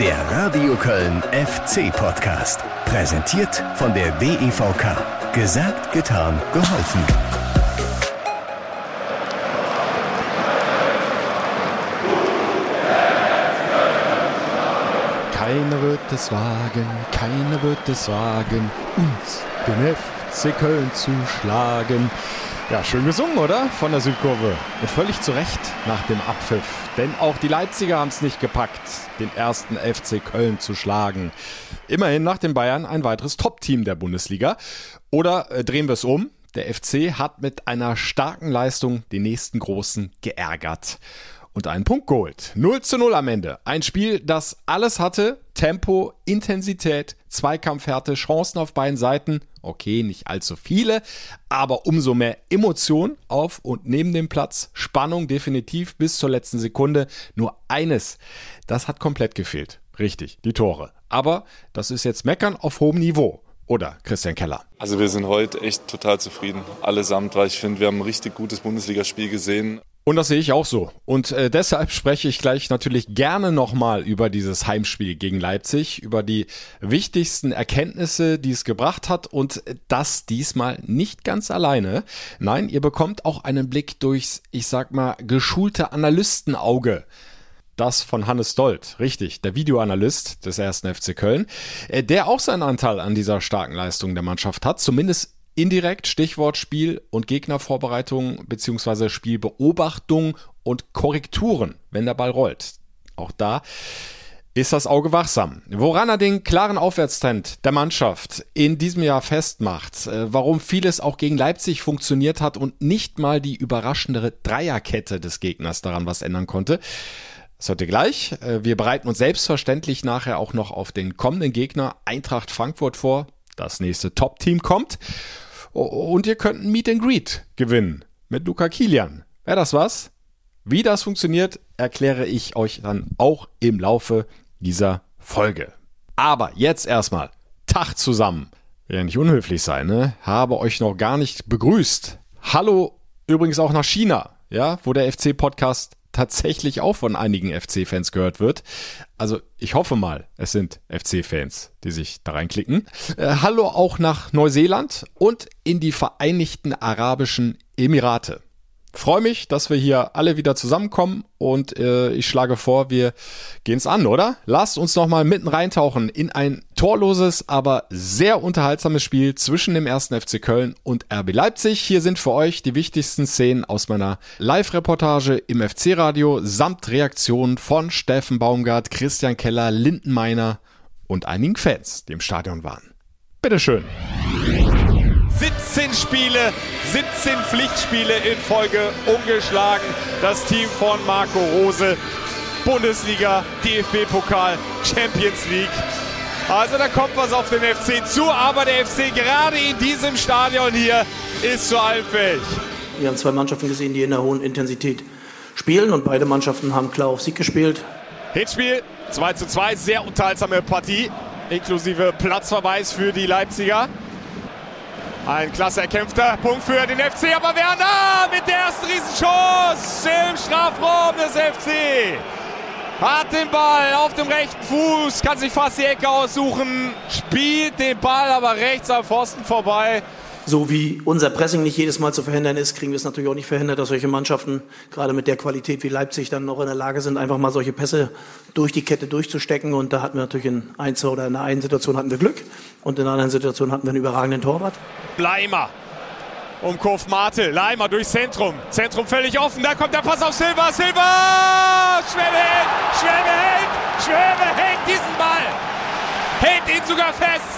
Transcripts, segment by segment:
Der Radio Köln FC Podcast. Präsentiert von der DEVK. Gesagt, getan, geholfen. Keiner wird es wagen, keiner wird es wagen, uns, den FC Köln zu schlagen. Ja, schön gesungen, oder? Von der Südkurve. Und völlig zu Recht nach dem Abpfiff. Denn auch die Leipziger haben es nicht gepackt, den ersten FC Köln zu schlagen. Immerhin nach den Bayern ein weiteres Top-Team der Bundesliga. Oder äh, drehen wir es um. Der FC hat mit einer starken Leistung den nächsten Großen geärgert und einen Punkt geholt. 0 zu 0 am Ende. Ein Spiel, das alles hatte. Tempo, Intensität, Zweikampfhärte, Chancen auf beiden Seiten. Okay, nicht allzu viele, aber umso mehr Emotion auf und neben dem Platz. Spannung definitiv bis zur letzten Sekunde. Nur eines, das hat komplett gefehlt. Richtig, die Tore. Aber das ist jetzt Meckern auf hohem Niveau. Oder Christian Keller. Also wir sind heute echt total zufrieden, allesamt, weil ich finde, wir haben ein richtig gutes Bundesligaspiel gesehen. Und das sehe ich auch so. Und äh, deshalb spreche ich gleich natürlich gerne nochmal über dieses Heimspiel gegen Leipzig, über die wichtigsten Erkenntnisse, die es gebracht hat und das diesmal nicht ganz alleine. Nein, ihr bekommt auch einen Blick durchs, ich sag mal, geschulte Analystenauge das von Hannes Dold, richtig, der Videoanalyst des ersten FC Köln, äh, der auch seinen Anteil an dieser starken Leistung der Mannschaft hat, zumindest Indirekt Stichwort Spiel- und Gegnervorbereitung beziehungsweise Spielbeobachtung und Korrekturen, wenn der Ball rollt. Auch da ist das Auge wachsam. Woran er den klaren Aufwärtstrend der Mannschaft in diesem Jahr festmacht, äh, warum vieles auch gegen Leipzig funktioniert hat und nicht mal die überraschendere Dreierkette des Gegners daran was ändern konnte. Das hört ihr gleich. Äh, wir bereiten uns selbstverständlich nachher auch noch auf den kommenden Gegner Eintracht Frankfurt vor. Das nächste Top-Team kommt. Und ihr könnt ein Meet and Greet gewinnen mit Luca Kilian. Wäre das was? Wie das funktioniert, erkläre ich euch dann auch im Laufe dieser Folge. Aber jetzt erstmal Tag zusammen. Ja, nicht unhöflich sein, ne? Habe euch noch gar nicht begrüßt. Hallo übrigens auch nach China, ja, wo der FC-Podcast tatsächlich auch von einigen FC-Fans gehört wird. Also ich hoffe mal, es sind FC-Fans, die sich da reinklicken. Äh, hallo auch nach Neuseeland und in die Vereinigten Arabischen Emirate. Freue mich, dass wir hier alle wieder zusammenkommen und äh, ich schlage vor, wir gehen es an, oder? Lasst uns noch mal mitten reintauchen in ein torloses, aber sehr unterhaltsames Spiel zwischen dem ersten FC Köln und RB Leipzig. Hier sind für euch die wichtigsten Szenen aus meiner Live-Reportage im FC-Radio samt Reaktionen von Steffen Baumgart, Christian Keller, Linden Meiner und einigen Fans, die im Stadion waren. Bitteschön. 17 Spiele, 17 Pflichtspiele in Folge ungeschlagen. Das Team von Marco Rose. Bundesliga, DFB-Pokal, Champions League. Also da kommt was auf den FC zu, aber der FC gerade in diesem Stadion hier ist zu allem fähig. Wir haben zwei Mannschaften gesehen, die in der hohen Intensität spielen und beide Mannschaften haben klar auf Sieg gespielt. Hinspiel 2 zu 2, sehr unterhaltsame Partie, inklusive Platzverweis für die Leipziger. Ein klasse erkämpfter Punkt für den FC, aber Werner mit der ersten Riesenchance im Strafraum des FC. Hat den Ball auf dem rechten Fuß, kann sich fast die Ecke aussuchen, spielt den Ball aber rechts am Pfosten vorbei so wie unser Pressing nicht jedes Mal zu verhindern ist, kriegen wir es natürlich auch nicht verhindert, dass solche Mannschaften, gerade mit der Qualität wie Leipzig, dann noch in der Lage sind, einfach mal solche Pässe durch die Kette durchzustecken. Und da hatten wir natürlich in ein, oder in der einen Situation hatten wir Glück und in der anderen Situation hatten wir einen überragenden Torwart. Bleimer umkurvt Martel. Leimer durchs Zentrum. Zentrum völlig offen. Da kommt der Pass auf Silva. Silva! Schwäbe hält! Schwäbe hält! Schwäbe hält diesen Ball! Hält ihn sogar fest!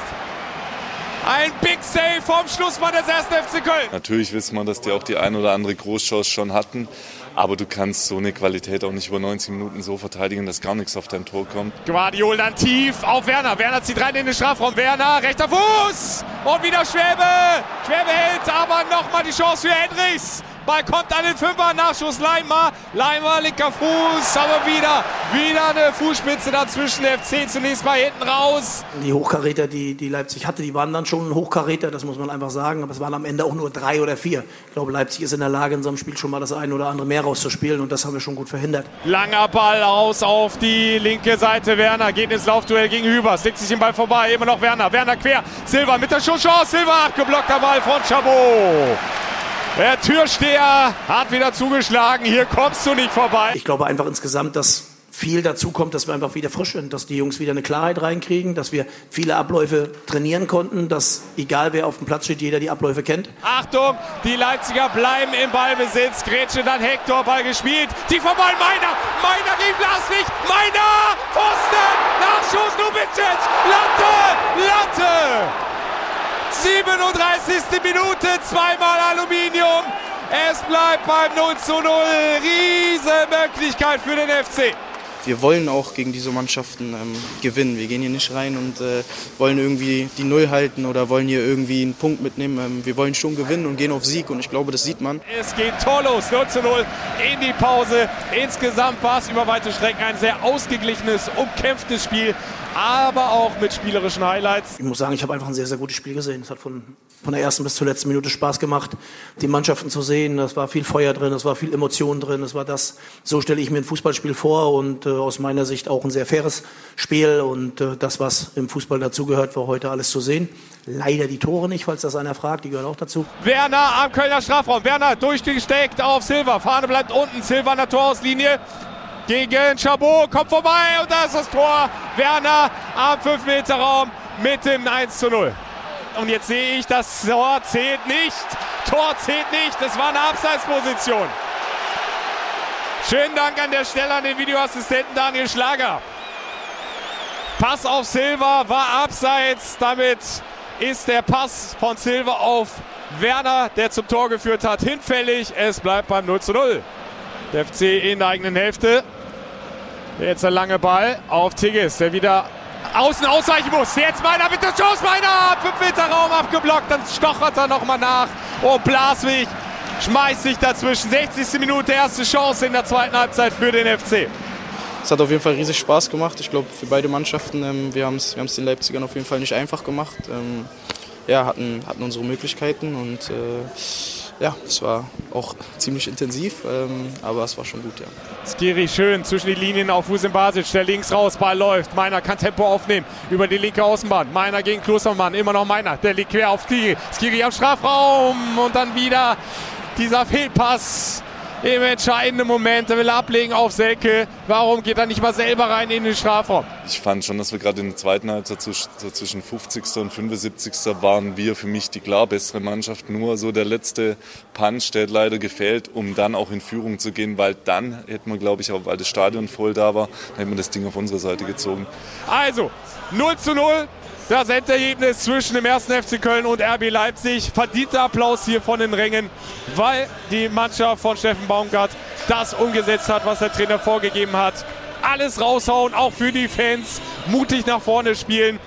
Ein Big Save vom Schlussmann des 1. FC Köln. Natürlich wissen wir, dass die auch die ein oder andere Großchance schon hatten. Aber du kannst so eine Qualität auch nicht über 90 Minuten so verteidigen, dass gar nichts auf dein Tor kommt. Guardiol dann tief auf Werner. Werner zieht rein in den Strafraum. Werner, rechter Fuß. Und wieder Schwäbe. Schwäbe hält, aber nochmal die Chance für Hendricks. Ball kommt an den Fünfer, Nachschuss Leimer. Leimer, linker Fuß, aber wieder, wieder eine Fußspitze dazwischen. Der FC zunächst mal hinten raus. Die Hochkaräter, die, die Leipzig hatte, die waren dann schon Hochkaräter, das muss man einfach sagen. Aber es waren am Ende auch nur drei oder vier. Ich glaube, Leipzig ist in der Lage, in so einem Spiel schon mal das eine oder andere mehr rauszuspielen und das haben wir schon gut verhindert. Langer Ball aus auf die linke Seite. Werner geht ins Laufduell gegen Hübers, legt sich den Ball vorbei. Immer noch Werner. Werner quer. Silva mit der Schusschance. Silva abgeblockter Ball von Chabot. Der Türsteher hat wieder zugeschlagen. Hier kommst du nicht vorbei. Ich glaube einfach insgesamt, dass viel dazu kommt, dass wir einfach wieder frisch sind, dass die Jungs wieder eine Klarheit reinkriegen, dass wir viele Abläufe trainieren konnten, dass egal wer auf dem Platz steht, jeder die Abläufe kennt. Achtung, die Leipziger bleiben im Ballbesitz. Grätsche dann Hector, Ball gespielt. Die vorbei, Meiner, Meiner gegen Blaswig, Meiner, Pfosten, Nachschuss, Lubicic, Latte, Latte. 37. Minute, zweimal Aluminium. Es bleibt beim 0 zu 0. Riesenmöglichkeit für den FC wir wollen auch gegen diese Mannschaften ähm, gewinnen. Wir gehen hier nicht rein und äh, wollen irgendwie die Null halten oder wollen hier irgendwie einen Punkt mitnehmen. Ähm, wir wollen schon gewinnen und gehen auf Sieg und ich glaube, das sieht man. Es geht toll los, 0 zu 0 in die Pause. Insgesamt war es über weite Strecken ein sehr ausgeglichenes, umkämpftes Spiel, aber auch mit spielerischen Highlights. Ich muss sagen, ich habe einfach ein sehr, sehr gutes Spiel gesehen. Es hat von, von der ersten bis zur letzten Minute Spaß gemacht, die Mannschaften zu sehen. Es war viel Feuer drin, es war viel Emotion drin. Es war das, so stelle ich mir ein Fußballspiel vor und äh, aus meiner Sicht auch ein sehr faires Spiel und äh, das, was im Fußball dazugehört, war heute alles zu sehen. Leider die Tore nicht, falls das einer fragt, die gehören auch dazu. Werner am Kölner Strafraum. Werner durchgesteckt auf Silva. Fahne bleibt unten. Silva an der Torauslinie gegen Chabot. Kommt vorbei und da ist das Tor. Werner am 5-Meter-Raum mit dem 1 zu 0. Und jetzt sehe ich, das Tor zählt nicht. Tor zählt nicht. Das war eine Abseitsposition. Schönen Dank an der Stelle an den Videoassistenten Daniel Schlager. Pass auf Silva war abseits. Damit ist der Pass von Silva auf Werner, der zum Tor geführt hat, hinfällig. Es bleibt beim 0 zu 0. Der FC in der eigenen Hälfte. Jetzt der lange Ball auf Tigges, der wieder außen ausweichen muss. Jetzt meiner der Chance, meiner 5 Meter Raum abgeblockt. Dann stochert er nochmal nach. Und Blaswig schmeißt sich dazwischen. 60. Minute, erste Chance in der zweiten Halbzeit für den FC. Es hat auf jeden Fall riesig Spaß gemacht. Ich glaube, für beide Mannschaften, ähm, wir haben es wir den Leipzigern auf jeden Fall nicht einfach gemacht. Ähm, ja, hatten, hatten unsere Möglichkeiten und äh, ja, es war auch ziemlich intensiv, ähm, aber es war schon gut, ja. Skiri schön zwischen die Linien auf Fuß Basic, der links raus, Ball läuft. Meiner kann Tempo aufnehmen über die linke Außenbahn. Meiner gegen Klostermann, immer noch Meiner, der liegt quer auf Skiri. Skiri am Strafraum und dann wieder dieser Fehlpass im entscheidenden Moment. Er will ablegen auf Selke. Warum geht er nicht mal selber rein in den Strafraum? Ich fand schon, dass wir gerade in der zweiten Halbzeit zwischen 50. und 75. waren wir für mich die klar bessere Mannschaft. Nur so der letzte Punch, der hat leider gefehlt, um dann auch in Führung zu gehen, weil dann hätten wir, glaube ich, auch weil das Stadion voll da war, dann hätten wir das Ding auf unsere Seite gezogen. Also 0 zu 0 das Endergebnis zwischen dem 1. FC Köln und RB Leipzig. Verdienter Applaus hier von den Rängen, weil die Mannschaft von Steffen Baumgart das umgesetzt hat, was der Trainer vorgegeben hat. Alles raushauen, auch für die Fans. Mutig nach vorne spielen.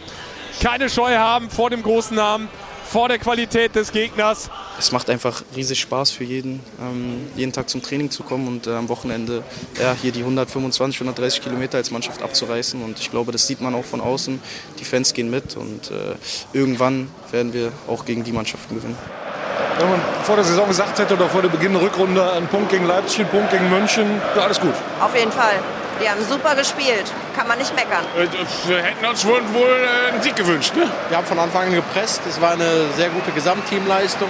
Keine Scheu haben vor dem großen Namen vor der Qualität des Gegners. Es macht einfach riesig Spaß für jeden, ähm, jeden Tag zum Training zu kommen und äh, am Wochenende ja, hier die 125, 130 Kilometer als Mannschaft abzureißen. Und ich glaube, das sieht man auch von außen. Die Fans gehen mit und äh, irgendwann werden wir auch gegen die Mannschaften gewinnen. Wenn man vor der Saison gesagt hätte oder vor dem Beginn der Rückrunde einen Punkt gegen Leipzig, einen Punkt gegen München, alles gut. Auf jeden Fall. Die haben super gespielt, kann man nicht meckern. Äh, wir hätten uns wohl, wohl äh, einen Sieg gewünscht. Ne? Wir haben von Anfang an gepresst, es war eine sehr gute Gesamtteamleistung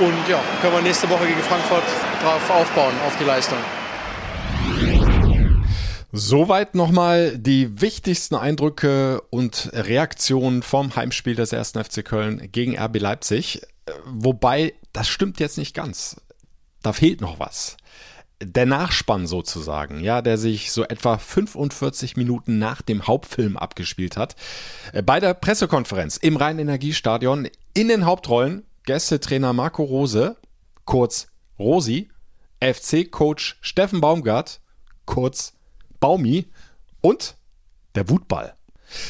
und ja, können wir nächste Woche gegen Frankfurt darauf aufbauen, auf die Leistung. Soweit nochmal die wichtigsten Eindrücke und Reaktionen vom Heimspiel des 1. FC Köln gegen RB Leipzig. Wobei, das stimmt jetzt nicht ganz. Da fehlt noch was der Nachspann sozusagen, ja, der sich so etwa 45 Minuten nach dem Hauptfilm abgespielt hat. Äh, bei der Pressekonferenz im Rhein-Energiestadion in den Hauptrollen Gästetrainer Marco Rose, kurz Rosi, FC-Coach Steffen Baumgart, kurz Baumi und der Wutball.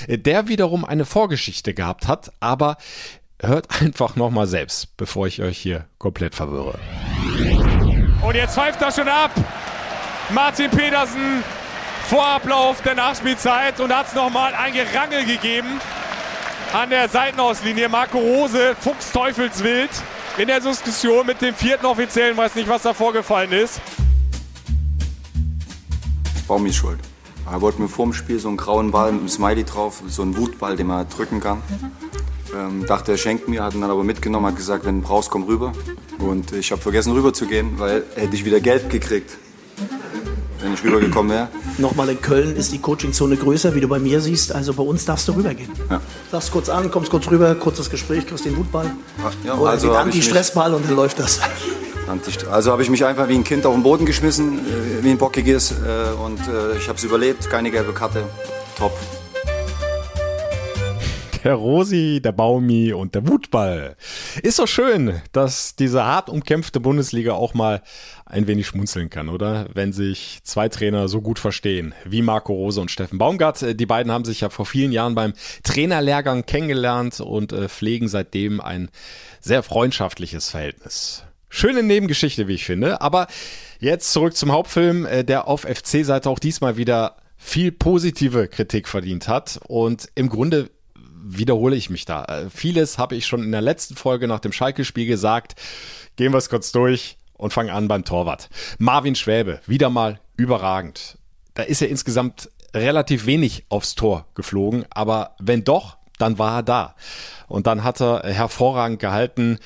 Äh, der wiederum eine Vorgeschichte gehabt hat, aber hört einfach nochmal selbst, bevor ich euch hier komplett verwirre. Und jetzt pfeift er schon ab. Martin Petersen vor Ablauf der Nachspielzeit und hat es nochmal ein Gerangel gegeben an der Seitenauslinie. Marco Rose, Fuchs Teufelswild in der Diskussion mit dem vierten Offiziellen, weiß nicht, was da vorgefallen ist. Baumi ist schuld. Er wollte mir vor dem Spiel so einen grauen Ball mit einem Smiley drauf, so einen Wutball, den man drücken kann. Ähm, dachte, er schenkt mir, hat ihn dann aber mitgenommen, hat gesagt, wenn du brauchst, komm rüber. Und ich habe vergessen rüber zu gehen, weil hätte ich wieder Geld gekriegt, wenn ich rübergekommen wäre. Nochmal in Köln ist die Coachingzone größer, wie du bei mir siehst. Also bei uns darfst du rübergehen. Ja. Sagst kurz an, kommst kurz rüber, kurzes Gespräch, kriegst den Wutball. Ja, Oder also den Anti-Stressball und dann läuft das. Also habe ich mich einfach wie ein Kind auf den Boden geschmissen, äh, wie ein bockiges. Äh, und äh, ich habe es überlebt, keine gelbe Karte. Top. Der Rosi, der Baumi und der Wutball. Ist doch schön, dass diese hart umkämpfte Bundesliga auch mal ein wenig schmunzeln kann, oder? Wenn sich zwei Trainer so gut verstehen, wie Marco Rose und Steffen Baumgart. Äh, Die beiden haben sich ja vor vielen Jahren beim Trainerlehrgang kennengelernt und äh, pflegen seitdem ein sehr freundschaftliches Verhältnis. Schöne Nebengeschichte, wie ich finde. Aber jetzt zurück zum Hauptfilm, äh, der auf FC-Seite auch diesmal wieder viel positive Kritik verdient hat. Und im Grunde wiederhole ich mich da. Äh, Vieles habe ich schon in der letzten Folge nach dem Schalke-Spiel gesagt. Gehen wir es kurz durch und fangen an beim Torwart. Marvin Schwäbe, wieder mal überragend. Da ist er insgesamt relativ wenig aufs Tor geflogen, aber wenn doch, dann war er da. Und dann hat er hervorragend gehalten.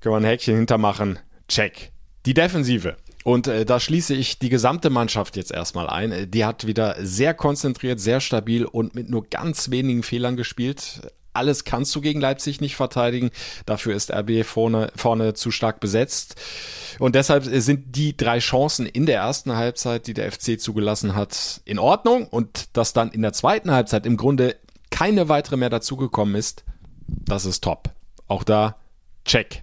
Können wir ein Häkchen hintermachen. Check. Die Defensive. Und äh, da schließe ich die gesamte Mannschaft jetzt erstmal ein. Äh, Die hat wieder sehr konzentriert, sehr stabil und mit nur ganz wenigen Fehlern gespielt. Alles kannst du gegen Leipzig nicht verteidigen. Dafür ist RB vorne, vorne zu stark besetzt. Und deshalb sind die drei Chancen in der ersten Halbzeit, die der FC zugelassen hat, in Ordnung. Und dass dann in der zweiten Halbzeit im Grunde keine weitere mehr dazugekommen ist, das ist top. Auch da, check.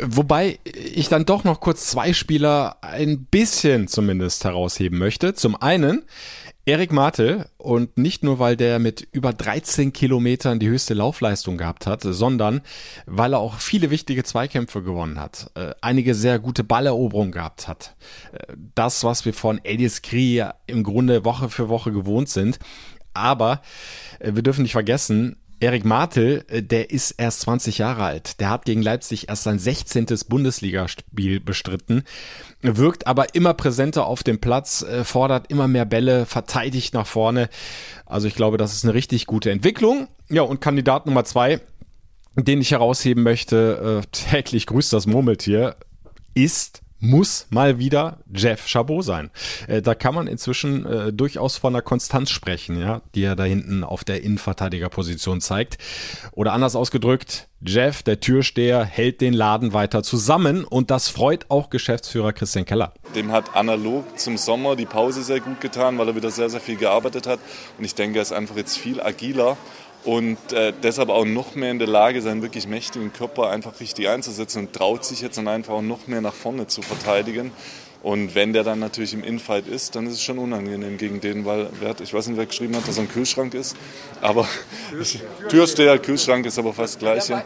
Wobei ich dann doch noch kurz zwei Spieler ein bisschen zumindest herausheben möchte. Zum einen Erik Martel und nicht nur, weil der mit über 13 Kilometern die höchste Laufleistung gehabt hat, sondern weil er auch viele wichtige Zweikämpfe gewonnen hat, äh, einige sehr gute Balleroberungen gehabt hat. Äh, das, was wir von Elias Kri ja im Grunde Woche für Woche gewohnt sind. Aber äh, wir dürfen nicht vergessen, Erik Martel, äh, der ist erst 20 Jahre alt. Der hat gegen Leipzig erst sein 16. Bundesligaspiel bestritten, wirkt aber immer präsenter auf dem Platz, äh, fordert immer mehr Bälle, verteidigt nach vorne. Also ich glaube, das ist eine richtig gute Entwicklung. Ja, und Kandidat Nummer zwei, den ich herausheben möchte, äh, täglich grüßt das Murmeltier, ist muss mal wieder Jeff Chabot sein. Äh, da kann man inzwischen äh, durchaus von einer Konstanz sprechen, ja, die er da hinten auf der Innenverteidigerposition zeigt. Oder anders ausgedrückt, Jeff, der Türsteher, hält den Laden weiter zusammen und das freut auch Geschäftsführer Christian Keller. Dem hat analog zum Sommer die Pause sehr gut getan, weil er wieder sehr, sehr viel gearbeitet hat. Und ich denke, er ist einfach jetzt viel agiler und äh, deshalb auch noch mehr in der Lage, seinen wirklich mächtigen Körper einfach richtig einzusetzen und traut sich jetzt dann einfach auch noch mehr nach vorne zu verteidigen. Und wenn der dann natürlich im Infight ist, dann ist es schon unangenehm gegen den, weil wer hat, ich weiß nicht, wer geschrieben hat, dass er ein Kühlschrank ist, aber Türsteher, Kühlschrank ist aber fast das Gleiche.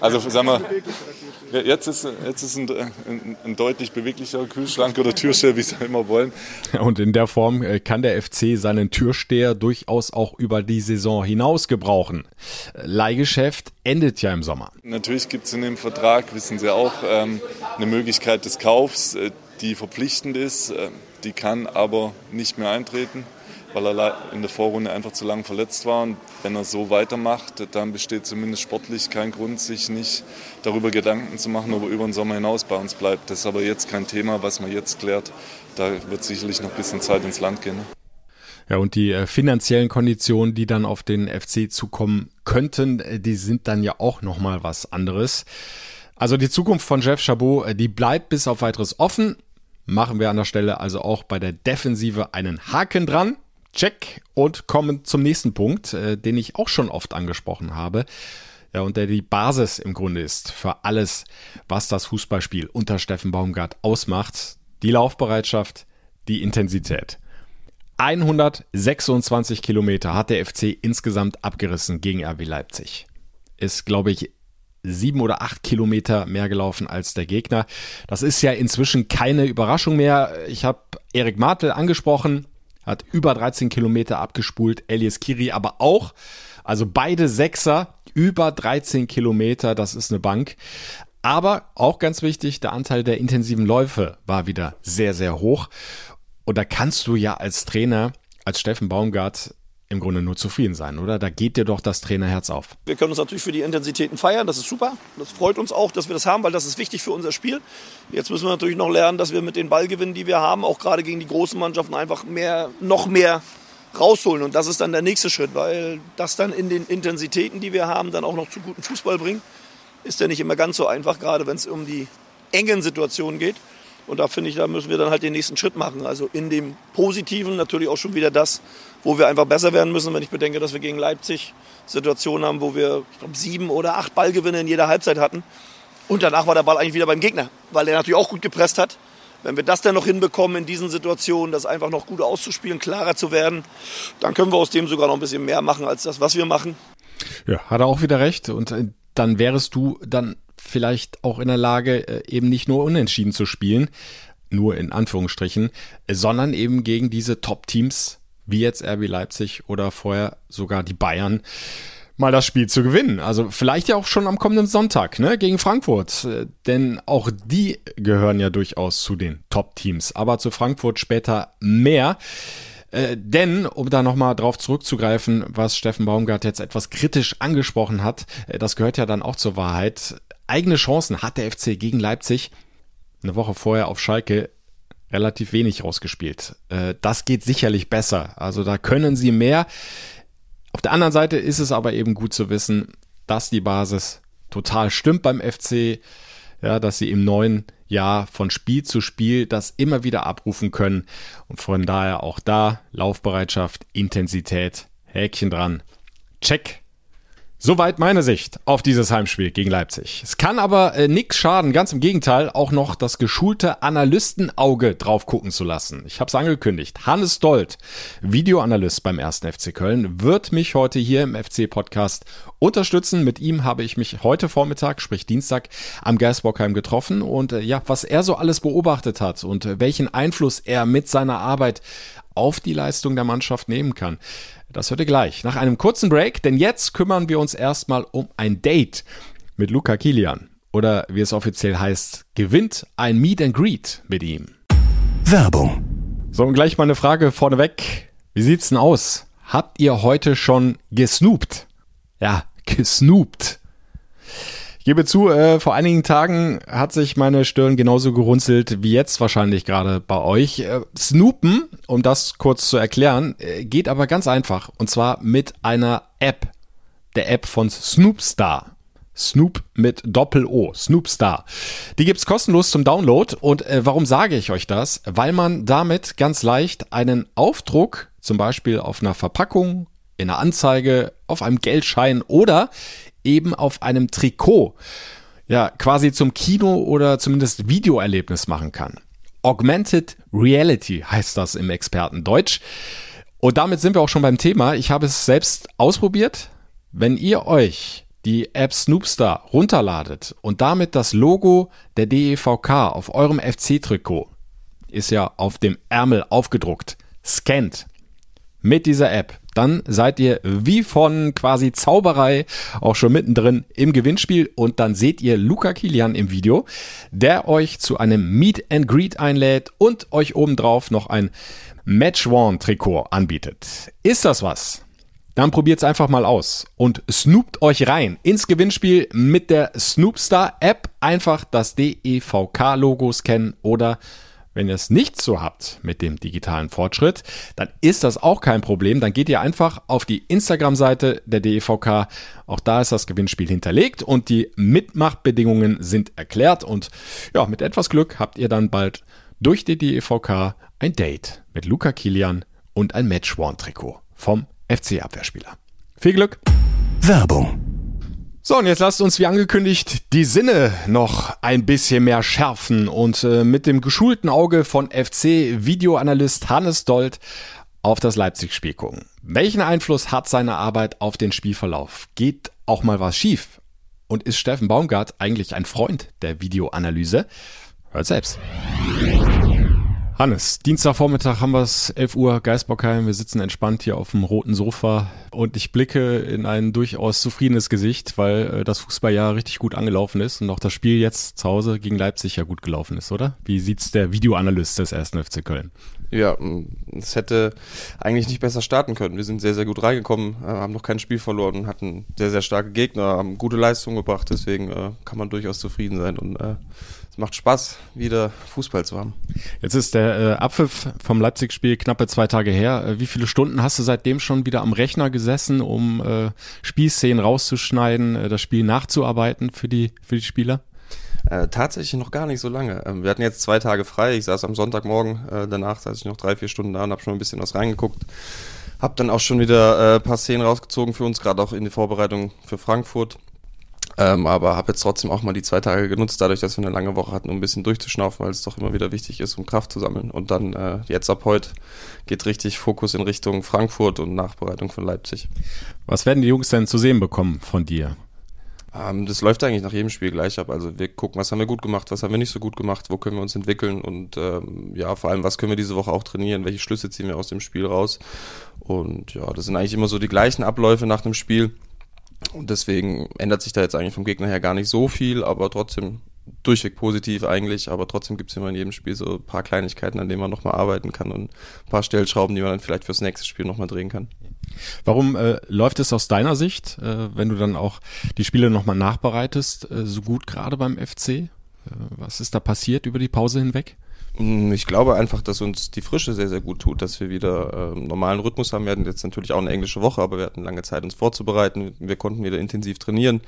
Also sagen wir, jetzt ist, jetzt ist ein, ein, ein deutlich beweglicherer Kühlschrank oder Türsteher, wie sie immer wollen. Und in der Form äh, kann der FC seinen Türsteher durchaus auch über die Saison hinaus gebrauchen. Leihgeschäft endet ja im Sommer. Natürlich gibt es in dem Vertrag, wissen Sie auch, ähm, eine Möglichkeit des Kaufs, äh, die verpflichtend ist. Äh, die kann aber nicht mehr eintreten, weil er in der Vorrunde einfach zu lang verletzt war. Und wenn er so weitermacht, dann besteht zumindest sportlich kein Grund, sich nicht darüber Gedanken zu machen, ob er über den Sommer hinaus bei uns bleibt. Das ist aber jetzt kein Thema, was man jetzt klärt. Da wird sicherlich noch ein bisschen Zeit ins Land gehen. Ne? Ja, und die äh, finanziellen Konditionen, die dann auf den FC zukommen könnten, äh, die sind dann ja auch nochmal was anderes. Also die Zukunft von Jeff Chabot, äh, die bleibt bis auf weiteres offen. Machen wir an der Stelle also auch bei der Defensive einen Haken dran. Check und kommen zum nächsten Punkt, äh, den ich auch schon oft angesprochen habe. Ja, und der die Basis im Grunde ist für alles, was das Fußballspiel unter Steffen Baumgart ausmacht. Die Laufbereitschaft, die Intensität. 126 Kilometer hat der FC insgesamt abgerissen gegen RB Leipzig. Ist, glaube ich, sieben oder acht Kilometer mehr gelaufen als der Gegner. Das ist ja inzwischen keine Überraschung mehr. Ich habe Erik Martel angesprochen, hat über 13 Kilometer abgespult, Elias Kiri aber auch. Also beide Sechser, über 13 Kilometer, das ist eine Bank. Aber auch ganz wichtig, der Anteil der intensiven Läufe war wieder sehr, sehr hoch. Und da kannst du ja als Trainer, als Steffen Baumgart, im Grunde nur zufrieden sein, oder? Da geht dir doch das Trainerherz auf. Wir können uns natürlich für die Intensitäten feiern, das ist super. Das freut uns auch, dass wir das haben, weil das ist wichtig für unser Spiel. Jetzt müssen wir natürlich noch lernen, dass wir mit den Ballgewinnen, die wir haben, auch gerade gegen die großen Mannschaften einfach mehr, noch mehr rausholen. Und das ist dann der nächste Schritt, weil das dann in den Intensitäten, die wir haben, dann auch noch zu gutem Fußball bringt. Ist ja nicht immer ganz so einfach, gerade wenn es um die engen Situationen geht. Und da finde ich, da müssen wir dann halt den nächsten Schritt machen. Also in dem Positiven natürlich auch schon wieder das, wo wir einfach besser werden müssen. Wenn ich bedenke, dass wir gegen Leipzig Situationen haben, wo wir ich glaub, sieben oder acht Ballgewinne in jeder Halbzeit hatten. Und danach war der Ball eigentlich wieder beim Gegner, weil er natürlich auch gut gepresst hat. Wenn wir das dann noch hinbekommen in diesen Situationen, das einfach noch gut auszuspielen, klarer zu werden, dann können wir aus dem sogar noch ein bisschen mehr machen als das, was wir machen. Ja, hat er auch wieder recht. Und äh, dann wärest du dann vielleicht auch in der Lage, äh, eben nicht nur unentschieden zu spielen, nur in Anführungsstrichen, sondern eben gegen diese Top-Teams wie jetzt RB Leipzig oder vorher sogar die Bayern mal das Spiel zu gewinnen. Also vielleicht ja auch schon am kommenden Sonntag, ne, gegen Frankfurt. Äh, denn auch die gehören ja durchaus zu den Top-Teams. Aber zu Frankfurt später mehr. Äh, denn, um da nochmal drauf zurückzugreifen, was Steffen Baumgart jetzt etwas kritisch angesprochen hat, äh, das gehört ja dann auch zur Wahrheit. Eigene Chancen hat der FC gegen Leipzig eine Woche vorher auf Schalke relativ wenig rausgespielt. Äh, das geht sicherlich besser. Also da können sie mehr. Auf der anderen Seite ist es aber eben gut zu wissen, dass die Basis total stimmt beim FC, ja, dass sie im neuen Jahr von Spiel zu Spiel das immer wieder abrufen können und von daher auch da Laufbereitschaft, Intensität, Häkchen dran. Check. Soweit meine Sicht auf dieses Heimspiel gegen Leipzig. Es kann aber äh, nix schaden, ganz im Gegenteil, auch noch das geschulte Analystenauge drauf gucken zu lassen. Ich habe es angekündigt. Hannes Dold, Videoanalyst beim 1. FC Köln, wird mich heute hier im FC-Podcast unterstützen. Mit ihm habe ich mich heute Vormittag, sprich Dienstag, am Geisbockheim getroffen und äh, ja, was er so alles beobachtet hat und äh, welchen Einfluss er mit seiner Arbeit auf die Leistung der Mannschaft nehmen kann. Das hört ihr gleich nach einem kurzen Break, denn jetzt kümmern wir uns erstmal um ein Date mit Luca Kilian. Oder wie es offiziell heißt, gewinnt ein Meet and Greet mit ihm. Werbung. So, und gleich mal eine Frage vorneweg. Wie sieht's denn aus? Habt ihr heute schon gesnoopt? Ja, gesnoopt. Ich gebe zu, äh, vor einigen Tagen hat sich meine Stirn genauso gerunzelt wie jetzt wahrscheinlich gerade bei euch. Äh, Snoopen, um das kurz zu erklären, äh, geht aber ganz einfach. Und zwar mit einer App. Der App von Snoopstar. Snoop mit Doppel-O, Snoopstar. Die gibt's kostenlos zum Download. Und äh, warum sage ich euch das? Weil man damit ganz leicht einen Aufdruck, zum Beispiel auf einer Verpackung, in einer Anzeige, auf einem Geldschein oder eben auf einem Trikot ja quasi zum Kino oder zumindest Videoerlebnis machen kann. Augmented Reality heißt das im Expertendeutsch. Und damit sind wir auch schon beim Thema. Ich habe es selbst ausprobiert. Wenn ihr euch die App Snoopstar runterladet und damit das Logo der DEVK auf eurem FC-Trikot, ist ja auf dem Ärmel aufgedruckt, scannt mit dieser App, dann seid ihr wie von quasi Zauberei auch schon mittendrin im Gewinnspiel und dann seht ihr Luca Kilian im Video, der euch zu einem Meet and Greet einlädt und euch obendrauf noch ein Match Worn Trikot anbietet. Ist das was? Dann probiert's einfach mal aus und snoopt euch rein ins Gewinnspiel mit der Snoopstar App. Einfach das DEVK Logo scannen oder wenn ihr es nicht so habt mit dem digitalen Fortschritt, dann ist das auch kein Problem. Dann geht ihr einfach auf die Instagram-Seite der DEVK. Auch da ist das Gewinnspiel hinterlegt und die Mitmachbedingungen sind erklärt. Und ja, mit etwas Glück habt ihr dann bald durch die DEVK ein Date mit Luca Kilian und ein Match-One-Trikot vom FC-Abwehrspieler. Viel Glück! Werbung so, und jetzt lasst uns wie angekündigt die Sinne noch ein bisschen mehr schärfen und äh, mit dem geschulten Auge von FC-Videoanalyst Hannes Dold auf das Leipzig-Spiel gucken. Welchen Einfluss hat seine Arbeit auf den Spielverlauf? Geht auch mal was schief? Und ist Steffen Baumgart eigentlich ein Freund der Videoanalyse? Hört selbst. Hannes, Dienstagvormittag haben wir es, 11 Uhr, Geisbockheim. Wir sitzen entspannt hier auf dem roten Sofa und ich blicke in ein durchaus zufriedenes Gesicht, weil äh, das Fußballjahr richtig gut angelaufen ist und auch das Spiel jetzt zu Hause gegen Leipzig ja gut gelaufen ist, oder? Wie sieht's der Videoanalyst des 1. FC Köln? Ja, es hätte eigentlich nicht besser starten können. Wir sind sehr, sehr gut reingekommen, äh, haben noch kein Spiel verloren, hatten sehr, sehr starke Gegner, haben gute Leistungen gebracht, deswegen äh, kann man durchaus zufrieden sein und äh, es macht Spaß, wieder Fußball zu haben. Jetzt ist der äh, Abpfiff vom Leipzig-Spiel knappe zwei Tage her. Äh, wie viele Stunden hast du seitdem schon wieder am Rechner gesessen, um äh, Spielszenen rauszuschneiden, äh, das Spiel nachzuarbeiten für die, für die Spieler? Äh, tatsächlich noch gar nicht so lange. Ähm, wir hatten jetzt zwei Tage frei. Ich saß am Sonntagmorgen, äh, danach saß ich noch drei, vier Stunden da und habe schon ein bisschen was reingeguckt. Hab dann auch schon wieder äh, paar Szenen rausgezogen für uns, gerade auch in die Vorbereitung für Frankfurt. Ähm, aber habe jetzt trotzdem auch mal die zwei Tage genutzt, dadurch, dass wir eine lange Woche hatten, um ein bisschen durchzuschnaufen, weil es doch immer wieder wichtig ist, um Kraft zu sammeln. Und dann äh, jetzt ab heute geht richtig Fokus in Richtung Frankfurt und Nachbereitung von Leipzig. Was werden die Jungs denn zu sehen bekommen von dir? Ähm, das läuft eigentlich nach jedem Spiel gleich ab. Also wir gucken, was haben wir gut gemacht, was haben wir nicht so gut gemacht, wo können wir uns entwickeln und ähm, ja, vor allem, was können wir diese Woche auch trainieren, welche Schlüsse ziehen wir aus dem Spiel raus. Und ja, das sind eigentlich immer so die gleichen Abläufe nach einem Spiel. Und deswegen ändert sich da jetzt eigentlich vom Gegner her gar nicht so viel, aber trotzdem durchweg positiv eigentlich, aber trotzdem gibt es immer in jedem Spiel so ein paar Kleinigkeiten, an denen man nochmal arbeiten kann und ein paar Stellschrauben, die man dann vielleicht fürs nächste Spiel nochmal drehen kann. Warum äh, läuft es aus deiner Sicht, äh, wenn du dann auch die Spiele nochmal nachbereitest, äh, so gut gerade beim FC? Äh, was ist da passiert über die Pause hinweg? Mm, ich glaube einfach, dass uns die Frische sehr, sehr gut tut, dass wir wieder äh, normalen Rhythmus haben. Wir hatten jetzt natürlich auch eine englische Woche, aber wir hatten lange Zeit, uns vorzubereiten. Wir konnten wieder intensiv trainieren.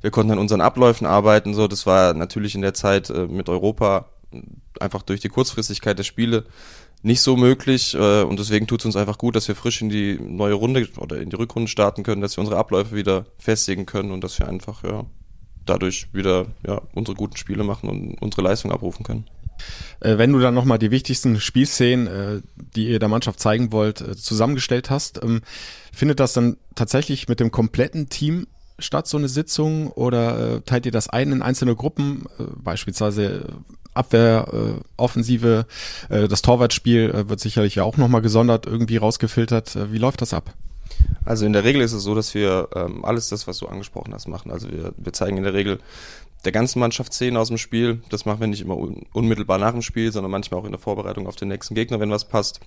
Wir konnten an unseren Abläufen arbeiten. So, das war natürlich in der Zeit äh, mit Europa einfach durch die Kurzfristigkeit der Spiele nicht so möglich äh, und deswegen tut es uns einfach gut, dass wir frisch in die neue Runde oder in die Rückrunde starten können, dass wir unsere Abläufe wieder festigen können und dass wir einfach ja dadurch wieder ja unsere guten Spiele machen und unsere Leistung abrufen können. Äh, wenn du dann nochmal die wichtigsten Spielszenen, äh, die ihr der Mannschaft zeigen wollt, äh, zusammengestellt hast, ähm, findet das dann tatsächlich mit dem kompletten Team statt, so eine Sitzung? Oder teilt ihr das ein in einzelne Gruppen, beispielsweise Abwehr, Offensive, das Torwartspiel wird sicherlich ja auch nochmal gesondert irgendwie rausgefiltert. Wie läuft das ab? Also in der Regel ist es so, dass wir ähm, alles das, was du angesprochen hast, machen. Also wir, wir zeigen in der Regel der ganzen Mannschaft Szenen aus dem Spiel. Das machen wir nicht immer un unmittelbar nach dem Spiel, sondern manchmal auch in der Vorbereitung auf den nächsten Gegner, wenn was passt.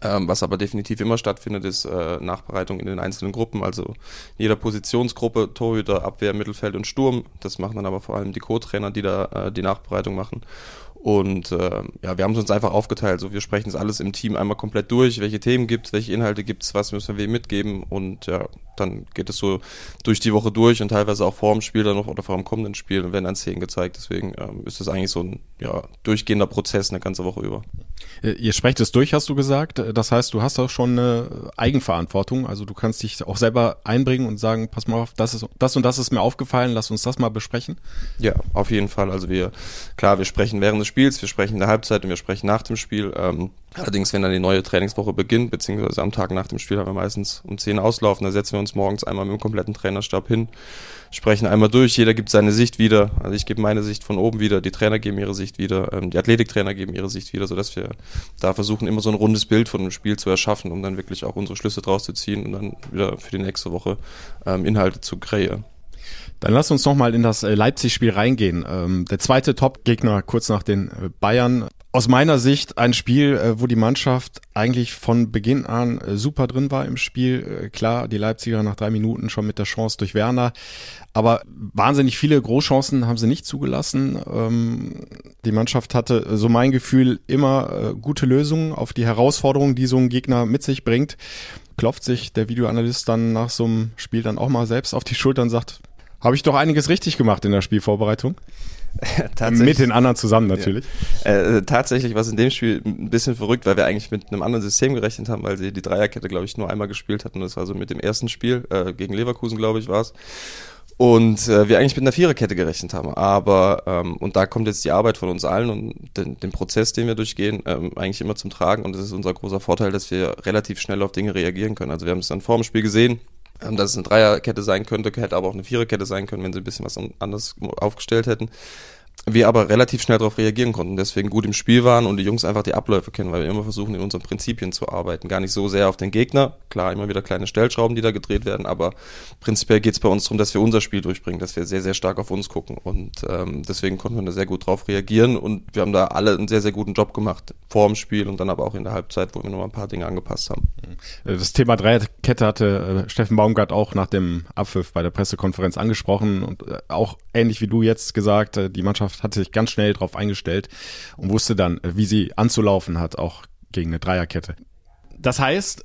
Ähm, was aber definitiv immer stattfindet, ist äh, Nachbereitung in den einzelnen Gruppen, also in jeder Positionsgruppe, Torhüter, Abwehr, Mittelfeld und Sturm. Das machen dann aber vor allem die Co-Trainer, die da äh, die Nachbereitung machen. Und äh, ja, wir haben es uns einfach aufgeteilt. So, wir sprechen es alles im Team einmal komplett durch, welche Themen gibt es, welche Inhalte gibt es, was müssen wir wem mitgeben. Und ja, dann geht es so durch die Woche durch und teilweise auch vor dem Spiel dann noch oder vor dem kommenden Spiel und werden dann Szenen gezeigt. Deswegen ähm, ist das eigentlich so ein ja, durchgehender Prozess eine ganze Woche über. Äh, ihr sprecht es durch, hast du gesagt. Das heißt, du hast auch schon eine Eigenverantwortung. Also du kannst dich auch selber einbringen und sagen, pass mal auf, das, ist, das und das ist mir aufgefallen, lass uns das mal besprechen. Ja, auf jeden Fall. Also wir, klar, wir sprechen während des Spiels, wir sprechen in der Halbzeit und wir sprechen nach dem Spiel. Ähm, allerdings, wenn dann die neue Trainingswoche beginnt, beziehungsweise am Tag nach dem Spiel haben wir meistens um 10 auslaufen, da setzen wir uns morgens einmal mit dem kompletten Trainerstab hin, sprechen einmal durch, jeder gibt seine Sicht wieder. Also ich gebe meine Sicht von oben wieder, die Trainer geben ihre Sicht wieder, ähm, die Athletiktrainer geben ihre Sicht wieder, sodass wir da versuchen, immer so ein rundes Bild von dem Spiel zu erschaffen, um dann wirklich auch unsere Schlüsse draus zu ziehen und dann wieder für die nächste Woche ähm, Inhalte zu kreieren. Dann lass uns nochmal in das äh, Leipzig-Spiel reingehen. Ähm, der zweite Top-Gegner kurz nach den äh, Bayern. Aus meiner Sicht ein Spiel, äh, wo die Mannschaft eigentlich von Beginn an super drin war im Spiel. Klar, die Leipziger nach drei Minuten schon mit der Chance durch Werner. Aber wahnsinnig viele Großchancen haben sie nicht zugelassen. Ähm, die Mannschaft hatte, so mein Gefühl, immer gute Lösungen auf die Herausforderungen, die so ein Gegner mit sich bringt. Klopft sich der Videoanalyst dann nach so einem Spiel dann auch mal selbst auf die Schulter und sagt, habe ich doch einiges richtig gemacht in der Spielvorbereitung. mit den anderen zusammen natürlich. Ja. Äh, tatsächlich war es in dem Spiel ein bisschen verrückt, weil wir eigentlich mit einem anderen System gerechnet haben, weil sie die Dreierkette, glaube ich, nur einmal gespielt hatten. Das war so mit dem ersten Spiel äh, gegen Leverkusen, glaube ich, war es. Und äh, wir eigentlich mit einer Viererkette gerechnet haben. Aber, ähm, und da kommt jetzt die Arbeit von uns allen und den, den Prozess, den wir durchgehen, ähm, eigentlich immer zum Tragen. Und das ist unser großer Vorteil, dass wir relativ schnell auf Dinge reagieren können. Also wir haben es dann vor dem Spiel gesehen, dass es eine Dreierkette sein könnte, hätte aber auch eine Viererkette sein können, wenn sie ein bisschen was anders aufgestellt hätten wir aber relativ schnell darauf reagieren konnten, deswegen gut im Spiel waren und die Jungs einfach die Abläufe kennen, weil wir immer versuchen, in unseren Prinzipien zu arbeiten. Gar nicht so sehr auf den Gegner, klar, immer wieder kleine Stellschrauben, die da gedreht werden, aber prinzipiell geht es bei uns darum, dass wir unser Spiel durchbringen, dass wir sehr, sehr stark auf uns gucken und ähm, deswegen konnten wir da sehr gut drauf reagieren und wir haben da alle einen sehr, sehr guten Job gemacht, vor dem Spiel und dann aber auch in der Halbzeit, wo wir nochmal ein paar Dinge angepasst haben. Das Thema Dreierkette hatte äh, Steffen Baumgart auch nach dem Abpfiff bei der Pressekonferenz angesprochen und äh, auch ähnlich wie du jetzt gesagt, äh, die Mannschaft Mannschaft hat sich ganz schnell darauf eingestellt und wusste dann, wie sie anzulaufen hat, auch gegen eine Dreierkette. Das heißt,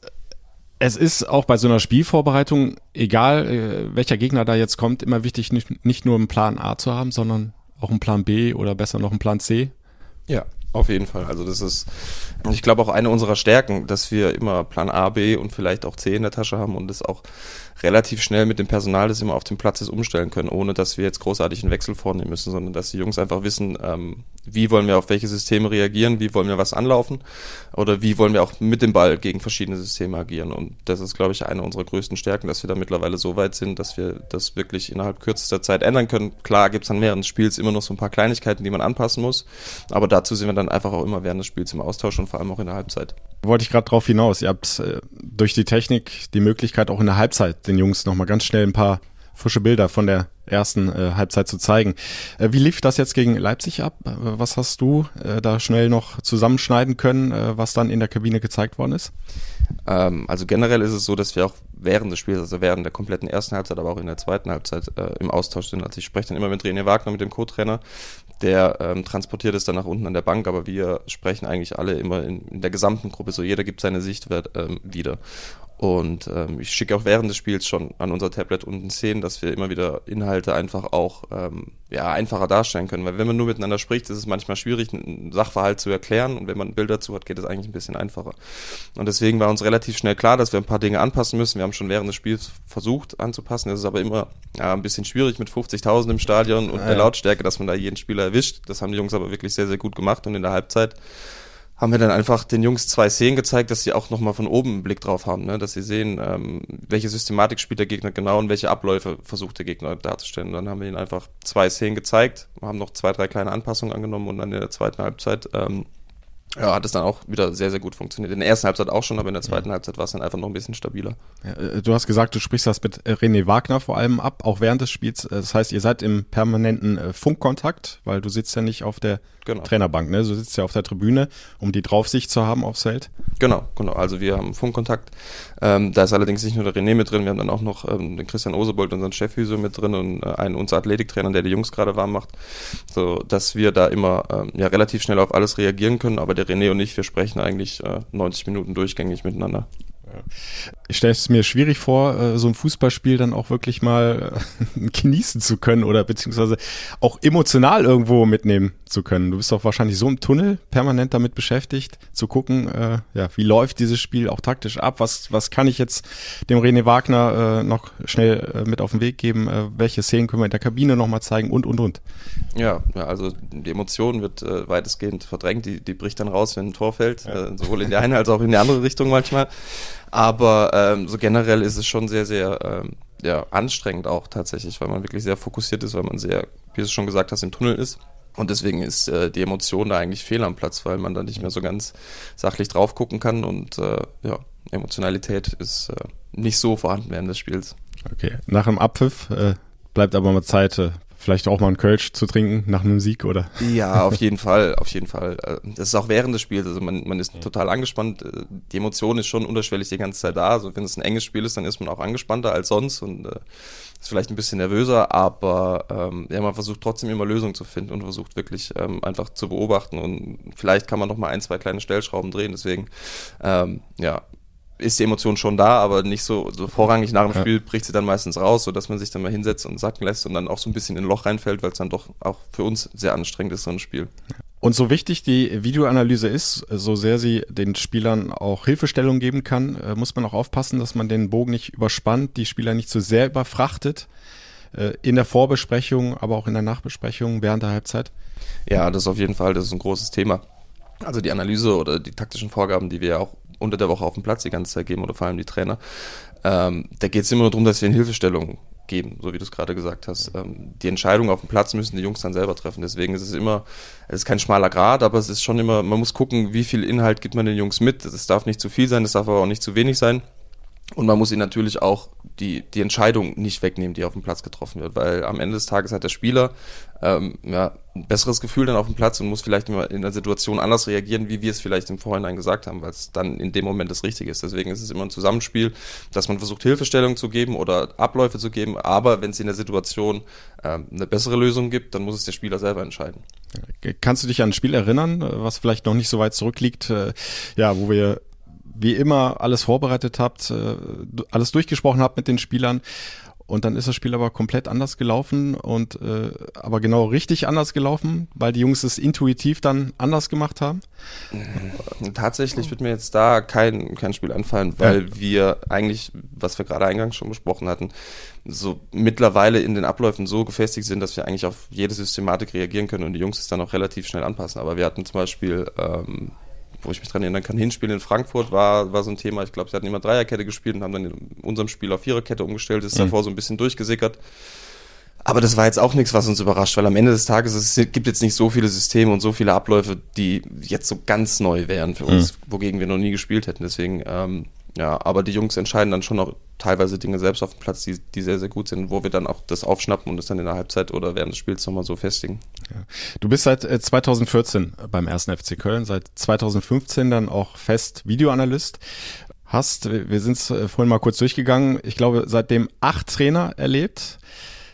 es ist auch bei so einer Spielvorbereitung, egal äh, welcher Gegner da jetzt kommt, immer wichtig, nicht, nicht nur einen Plan A zu haben, sondern auch einen Plan B oder besser noch einen Plan C. Ja, auf jeden Fall. Also das ist, ich glaube auch eine unserer Stärken, dass wir immer Plan A, B und vielleicht auch C in der Tasche haben und das auch relativ schnell mit dem Personal, das immer auf dem Platz ist, umstellen können, ohne dass wir jetzt großartig einen Wechsel vornehmen müssen, sondern dass die Jungs einfach wissen, ähm, wie wollen wir auf welche Systeme reagieren, wie wollen wir was anlaufen oder wie wollen wir auch mit dem Ball gegen verschiedene Systeme agieren. Und das ist, glaube ich, eine unserer größten Stärken, dass wir da mittlerweile so weit sind, dass wir das wirklich innerhalb kürzester Zeit ändern können. Klar gibt es dann während des Spiels immer noch so ein paar Kleinigkeiten, die man anpassen muss, aber dazu sind wir dann einfach auch immer während des Spiels im Austausch und vor allem auch in der Halbzeit. Wollte ich gerade drauf hinaus. Ihr habt äh, durch die Technik die Möglichkeit, auch in der Halbzeit den Jungs nochmal ganz schnell ein paar frische Bilder von der ersten äh, Halbzeit zu zeigen. Äh, wie lief das jetzt gegen Leipzig ab? Äh, was hast du äh, da schnell noch zusammenschneiden können, äh, was dann in der Kabine gezeigt worden ist? Ähm, also generell ist es so, dass wir auch während des Spiels, also während der kompletten ersten Halbzeit, aber auch in der zweiten Halbzeit äh, im Austausch sind. Also ich spreche dann immer mit René Wagner, mit dem Co-Trainer, der ähm, transportiert es dann nach unten an der Bank, aber wir sprechen eigentlich alle immer in, in der gesamten Gruppe, so jeder gibt seine Sicht ähm, wieder. Und ähm, ich schicke auch während des Spiels schon an unser Tablet unten Szenen, dass wir immer wieder Inhalte einfach auch ähm, ja, einfacher darstellen können. Weil wenn man nur miteinander spricht, ist es manchmal schwierig, einen Sachverhalt zu erklären. Und wenn man Bilder dazu hat, geht es eigentlich ein bisschen einfacher. Und deswegen war uns relativ schnell klar, dass wir ein paar Dinge anpassen müssen. Wir haben schon während des Spiels versucht anzupassen. Es ist aber immer ja, ein bisschen schwierig mit 50.000 im Stadion und ja, der Lautstärke, dass man da jeden Spieler erwischt. Das haben die Jungs aber wirklich sehr, sehr gut gemacht. Und in der Halbzeit haben wir dann einfach den Jungs zwei Szenen gezeigt, dass sie auch nochmal von oben einen Blick drauf haben, ne? dass sie sehen, ähm, welche Systematik spielt der Gegner genau und welche Abläufe versucht der Gegner darzustellen. Dann haben wir ihnen einfach zwei Szenen gezeigt, haben noch zwei, drei kleine Anpassungen angenommen und dann in der zweiten Halbzeit ähm, ja, hat es dann auch wieder sehr, sehr gut funktioniert. In der ersten Halbzeit auch schon, aber in der zweiten ja. Halbzeit war es dann einfach noch ein bisschen stabiler. Ja, äh, du hast gesagt, du sprichst das mit René Wagner vor allem ab, auch während des Spiels. Äh, das heißt, ihr seid im permanenten äh, Funkkontakt, weil du sitzt ja nicht auf der genau. Trainerbank, ne? Du sitzt ja auf der Tribüne, um die Draufsicht zu haben aufs Feld. Genau, genau. Also wir haben Funkkontakt. Ähm, da ist allerdings nicht nur der René mit drin, wir haben dann auch noch ähm, den Christian Osebold, unseren Chefphysio mit drin und äh, einen unser Athletiktrainer, der die Jungs gerade warm macht, so dass wir da immer ähm, ja relativ schnell auf alles reagieren können. Aber der René und ich, wir sprechen eigentlich äh, 90 Minuten durchgängig miteinander. Ich stelle es mir schwierig vor, äh, so ein Fußballspiel dann auch wirklich mal äh, genießen zu können oder beziehungsweise auch emotional irgendwo mitnehmen zu können. Du bist doch wahrscheinlich so im Tunnel permanent damit beschäftigt, zu gucken, äh, ja, wie läuft dieses Spiel auch taktisch ab? Was, was kann ich jetzt dem René Wagner noch schnell mit auf den Weg geben? Welche Szenen können wir in der Kabine nochmal zeigen und, und, und? Ja, also die Emotion wird weitestgehend verdrängt. Die, die bricht dann raus, wenn ein Tor fällt, ja. sowohl in die eine als auch in die andere Richtung manchmal. Aber ähm, so generell ist es schon sehr, sehr ähm, ja, anstrengend auch tatsächlich, weil man wirklich sehr fokussiert ist, weil man sehr, wie du schon gesagt hast, im Tunnel ist. Und deswegen ist äh, die Emotion da eigentlich fehl am Platz, weil man da nicht mehr so ganz sachlich drauf gucken kann und äh, ja, Emotionalität ist äh, nicht so vorhanden während des Spiels. Okay, nach dem Abpfiff äh, bleibt aber mal Zeit, äh, vielleicht auch mal einen Kölsch zu trinken nach einem Sieg, oder? Ja, auf jeden Fall, auf jeden Fall. Äh, das ist auch während des Spiels, also man, man ist total angespannt. Äh, die Emotion ist schon unterschwellig die ganze Zeit da. Also wenn es ein enges Spiel ist, dann ist man auch angespannter als sonst und äh, ist vielleicht ein bisschen nervöser, aber ähm, ja, man versucht trotzdem immer Lösungen zu finden und versucht wirklich ähm, einfach zu beobachten und vielleicht kann man noch mal ein, zwei kleine Stellschrauben drehen. Deswegen, ähm, ja, ist die Emotion schon da, aber nicht so, so vorrangig nach dem ja. Spiel bricht sie dann meistens raus, so dass man sich dann mal hinsetzt und sacken lässt und dann auch so ein bisschen in ein Loch reinfällt, weil es dann doch auch für uns sehr anstrengend ist, so ein Spiel. Und so wichtig die Videoanalyse ist, so sehr sie den Spielern auch Hilfestellung geben kann, äh, muss man auch aufpassen, dass man den Bogen nicht überspannt, die Spieler nicht zu so sehr überfrachtet. Äh, in der Vorbesprechung, aber auch in der Nachbesprechung während der Halbzeit. Ja, das ist auf jeden Fall, das ist ein großes Thema. Also die Analyse oder die taktischen Vorgaben, die wir auch unter der Woche auf dem Platz die ganze Zeit geben oder vor allem die Trainer. Ähm, da geht es immer nur darum, dass wir in Hilfestellung geben, so wie du es gerade gesagt hast. Ähm, die Entscheidung auf dem Platz müssen die Jungs dann selber treffen. Deswegen ist es immer, es ist kein schmaler Grad, aber es ist schon immer, man muss gucken, wie viel Inhalt gibt man den Jungs mit. Es darf nicht zu viel sein, es darf aber auch nicht zu wenig sein. Und man muss ihnen natürlich auch die, die Entscheidung nicht wegnehmen, die auf dem Platz getroffen wird, weil am Ende des Tages hat der Spieler ähm, ja, ein besseres Gefühl dann auf dem Platz und muss vielleicht in der Situation anders reagieren, wie wir es vielleicht im Vorhinein gesagt haben, weil es dann in dem Moment das Richtige ist. Deswegen ist es immer ein Zusammenspiel, dass man versucht, Hilfestellung zu geben oder Abläufe zu geben, aber wenn es in der Situation ähm, eine bessere Lösung gibt, dann muss es der Spieler selber entscheiden. Kannst du dich an ein Spiel erinnern, was vielleicht noch nicht so weit zurückliegt, äh, ja, wo wir wie immer alles vorbereitet habt, äh, alles durchgesprochen habt mit den Spielern und dann ist das Spiel aber komplett anders gelaufen und äh, aber genau richtig anders gelaufen, weil die Jungs es intuitiv dann anders gemacht haben? Mhm. Tatsächlich wird mir jetzt da kein, kein Spiel anfallen, weil ja. wir eigentlich, was wir gerade eingangs schon besprochen hatten, so mittlerweile in den Abläufen so gefestigt sind, dass wir eigentlich auf jede Systematik reagieren können und die Jungs es dann auch relativ schnell anpassen. Aber wir hatten zum Beispiel ähm, wo ich mich dran erinnern kann, Hinspiel in Frankfurt war, war so ein Thema. Ich glaube, sie hatten immer Dreierkette gespielt und haben dann in unserem Spiel auf Viererkette umgestellt, ist mhm. davor so ein bisschen durchgesickert. Aber das war jetzt auch nichts, was uns überrascht, weil am Ende des Tages es gibt jetzt nicht so viele Systeme und so viele Abläufe, die jetzt so ganz neu wären für uns, mhm. wogegen wir noch nie gespielt hätten. Deswegen ähm, ja, aber die Jungs entscheiden dann schon auch teilweise Dinge selbst auf dem Platz, die, die sehr, sehr gut sind, wo wir dann auch das aufschnappen und das dann in der Halbzeit oder während des Spiels nochmal so festigen. Ja. Du bist seit 2014 äh, beim ersten FC Köln, seit 2015 dann auch fest Videoanalyst. Hast, wir sind es äh, vorhin mal kurz durchgegangen, ich glaube, seitdem acht Trainer erlebt.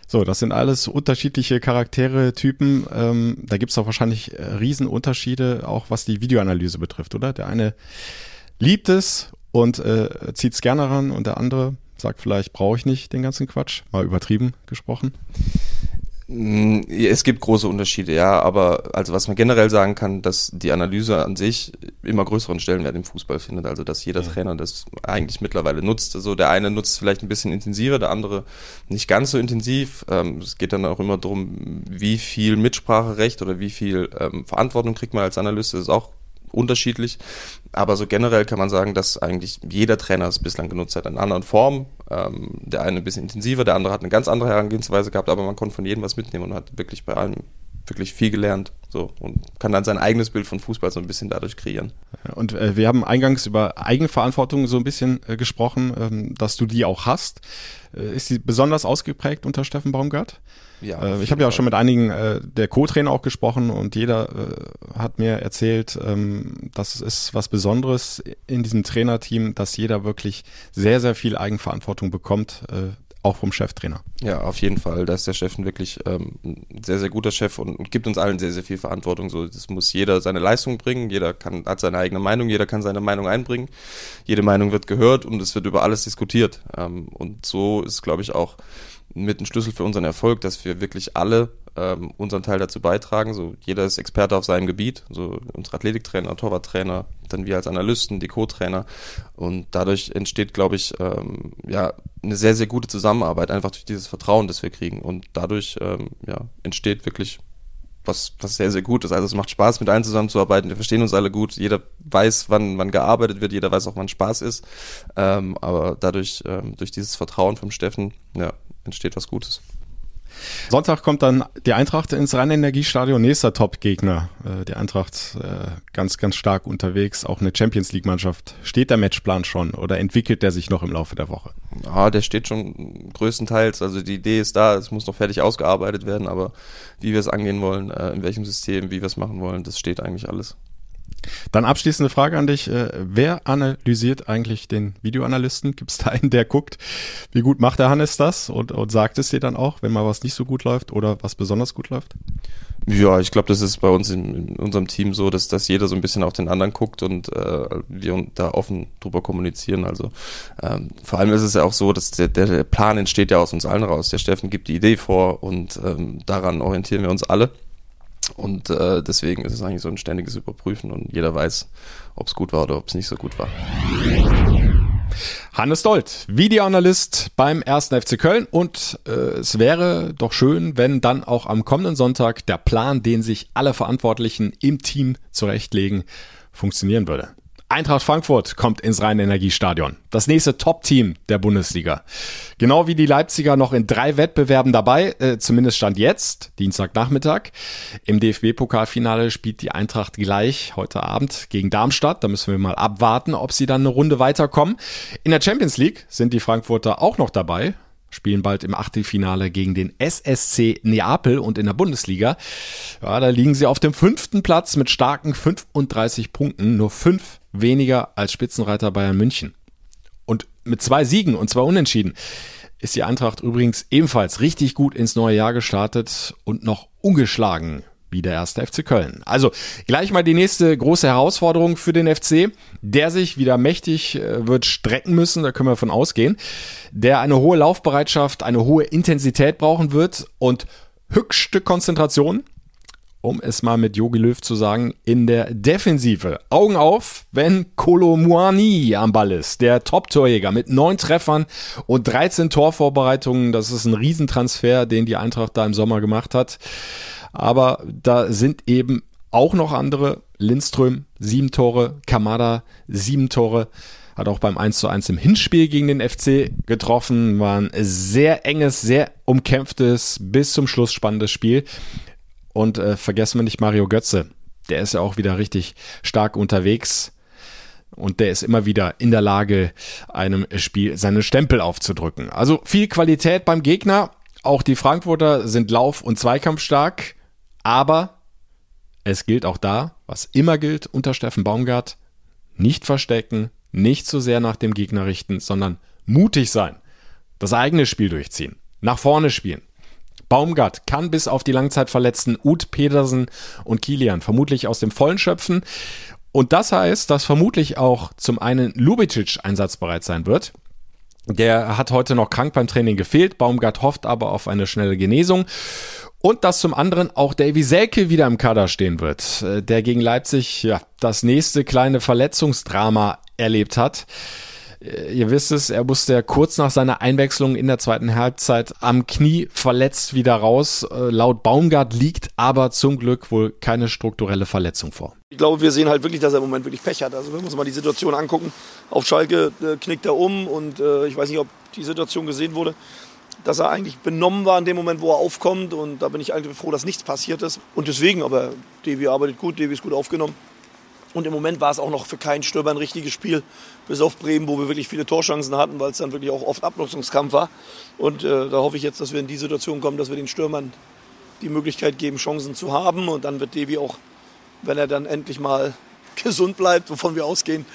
So, das sind alles unterschiedliche Charaktere, Typen. Ähm, da gibt's auch wahrscheinlich äh, Riesenunterschiede, auch was die Videoanalyse betrifft, oder? Der eine liebt es und äh, zieht es gerne ran und der andere sagt vielleicht, brauche ich nicht den ganzen Quatsch, mal übertrieben gesprochen. Mm, es gibt große Unterschiede, ja, aber also was man generell sagen kann, dass die Analyse an sich immer größeren Stellenwert im Fußball findet, also dass jeder ja. Trainer das eigentlich mittlerweile nutzt. Also der eine nutzt vielleicht ein bisschen intensiver, der andere nicht ganz so intensiv. Ähm, es geht dann auch immer darum, wie viel Mitspracherecht oder wie viel ähm, Verantwortung kriegt man als Analyst. Das ist auch unterschiedlich. Aber so generell kann man sagen, dass eigentlich jeder Trainer es bislang genutzt hat in anderen Formen. Ähm, der eine ein bisschen intensiver, der andere hat eine ganz andere Herangehensweise gehabt, aber man konnte von jedem was mitnehmen und hat wirklich bei allem wirklich viel gelernt so und kann dann sein eigenes Bild von Fußball so ein bisschen dadurch kreieren. Und äh, wir haben eingangs über Eigenverantwortung so ein bisschen äh, gesprochen, ähm, dass du die auch hast. Äh, ist sie besonders ausgeprägt unter Steffen Baumgart? Ja, äh, ich habe ja auch schon mit einigen äh, der Co-Trainer auch gesprochen und jeder äh, hat mir erzählt, ähm, dass es was Besonderes in diesem Trainerteam, dass jeder wirklich sehr, sehr viel Eigenverantwortung bekommt, äh, auch vom Cheftrainer. Ja, auf jeden Fall. Da ist der Steffen wirklich ähm, ein sehr, sehr guter Chef und, und, gibt uns allen sehr, sehr viel Verantwortung. So, das muss jeder seine Leistung bringen, jeder kann, hat seine eigene Meinung, jeder kann seine Meinung einbringen. Jede Meinung wird gehört und es wird über alles diskutiert. Ähm, und so ist, glaube ich, auch mit ein Schlüssel für unseren Erfolg, dass wir wirklich alle ähm, unseren Teil dazu beitragen. So jeder ist Experte auf seinem Gebiet, so unsere Athletiktrainer, Torwarttrainer, dann wir als Analysten, die Co-Trainer und dadurch entsteht, glaube ich, ähm, ja eine sehr sehr gute Zusammenarbeit einfach durch dieses Vertrauen, das wir kriegen und dadurch ähm, ja entsteht wirklich was, was sehr, sehr gut ist. Also es macht Spaß, mit allen zusammenzuarbeiten. Wir verstehen uns alle gut. Jeder weiß, wann, wann gearbeitet wird. Jeder weiß auch, wann Spaß ist. Ähm, aber dadurch, ähm, durch dieses Vertrauen vom Steffen, ja, entsteht was Gutes. Sonntag kommt dann die Eintracht ins Rhein-Energiestadion, nächster Top-Gegner. Äh, die Eintracht äh, ganz, ganz stark unterwegs, auch eine Champions League-Mannschaft. Steht der Matchplan schon oder entwickelt der sich noch im Laufe der Woche? Ja, der steht schon größtenteils. Also die Idee ist da, es muss noch fertig ausgearbeitet werden, aber wie wir es angehen wollen, äh, in welchem System, wie wir es machen wollen, das steht eigentlich alles. Dann abschließende Frage an dich. Äh, wer analysiert eigentlich den Videoanalysten? Gibt es da einen, der guckt, wie gut macht der Hannes das und, und sagt es dir dann auch, wenn mal was nicht so gut läuft oder was besonders gut läuft? Ja, ich glaube, das ist bei uns in, in, unserem Team so, dass, dass jeder so ein bisschen auf den anderen guckt und äh, wir da offen drüber kommunizieren. Also ähm, vor allem ist es ja auch so, dass der, der Plan entsteht ja aus uns allen raus. Der Steffen gibt die Idee vor und ähm, daran orientieren wir uns alle. Und äh, deswegen ist es eigentlich so ein ständiges Überprüfen und jeder weiß, ob es gut war oder ob es nicht so gut war. Hannes Dold, Videoanalyst beim 1. FC Köln und äh, es wäre doch schön, wenn dann auch am kommenden Sonntag der Plan, den sich alle Verantwortlichen im Team zurechtlegen, funktionieren würde. Eintracht Frankfurt kommt ins Rhein-Energiestadion. Das nächste Top-Team der Bundesliga. Genau wie die Leipziger noch in drei Wettbewerben dabei, äh, zumindest stand jetzt, Dienstagnachmittag. Im DFB-Pokalfinale spielt die Eintracht gleich heute Abend gegen Darmstadt. Da müssen wir mal abwarten, ob sie dann eine Runde weiterkommen. In der Champions League sind die Frankfurter auch noch dabei spielen bald im Achtelfinale gegen den SSC Neapel und in der Bundesliga. Ja, da liegen sie auf dem fünften Platz mit starken 35 Punkten, nur fünf weniger als Spitzenreiter Bayern München. Und mit zwei Siegen und zwei Unentschieden ist die Eintracht übrigens ebenfalls richtig gut ins neue Jahr gestartet und noch ungeschlagen wie der erste FC Köln. Also gleich mal die nächste große Herausforderung für den FC, der sich wieder mächtig äh, wird strecken müssen, da können wir von ausgehen, der eine hohe Laufbereitschaft, eine hohe Intensität brauchen wird und höchste Konzentration, um es mal mit Yogi Löw zu sagen, in der Defensive. Augen auf, wenn Kolo Muani am Ball ist, der Top-Torjäger mit neun Treffern und 13 Torvorbereitungen. Das ist ein Riesentransfer, den die Eintracht da im Sommer gemacht hat. Aber da sind eben auch noch andere. Lindström, sieben Tore, Kamada, sieben Tore. Hat auch beim 1 zu 1 im Hinspiel gegen den FC getroffen. War ein sehr enges, sehr umkämpftes, bis zum Schluss spannendes Spiel. Und äh, vergessen wir nicht Mario Götze. Der ist ja auch wieder richtig stark unterwegs. Und der ist immer wieder in der Lage, einem Spiel seinen Stempel aufzudrücken. Also viel Qualität beim Gegner. Auch die Frankfurter sind Lauf- und Zweikampfstark. Aber es gilt auch da, was immer gilt unter Steffen Baumgart, nicht verstecken, nicht zu sehr nach dem Gegner richten, sondern mutig sein, das eigene Spiel durchziehen, nach vorne spielen. Baumgart kann bis auf die Langzeitverletzten Uth, Pedersen und Kilian vermutlich aus dem Vollen schöpfen. Und das heißt, dass vermutlich auch zum einen Lubicic einsatzbereit sein wird. Der hat heute noch krank beim Training gefehlt. Baumgart hofft aber auf eine schnelle Genesung. Und dass zum anderen auch Davy Selke wieder im Kader stehen wird, äh, der gegen Leipzig ja das nächste kleine Verletzungsdrama erlebt hat. Äh, ihr wisst es, er musste ja kurz nach seiner Einwechslung in der zweiten Halbzeit am Knie verletzt wieder raus. Äh, laut Baumgart liegt aber zum Glück wohl keine strukturelle Verletzung vor. Ich glaube, wir sehen halt wirklich, dass er im Moment wirklich Pech hat. Also wenn wir uns mal die Situation angucken, auf Schalke knickt er um und ich weiß nicht, ob die Situation gesehen wurde dass er eigentlich benommen war in dem Moment, wo er aufkommt. Und da bin ich eigentlich froh, dass nichts passiert ist. Und deswegen, aber Devi arbeitet gut, Devi ist gut aufgenommen. Und im Moment war es auch noch für keinen Stürmer ein richtiges Spiel, bis auf Bremen, wo wir wirklich viele Torchancen hatten, weil es dann wirklich auch oft Abnutzungskampf war. Und äh, da hoffe ich jetzt, dass wir in die Situation kommen, dass wir den Stürmern die Möglichkeit geben, Chancen zu haben. Und dann wird Devi auch, wenn er dann endlich mal gesund bleibt, wovon wir ausgehen,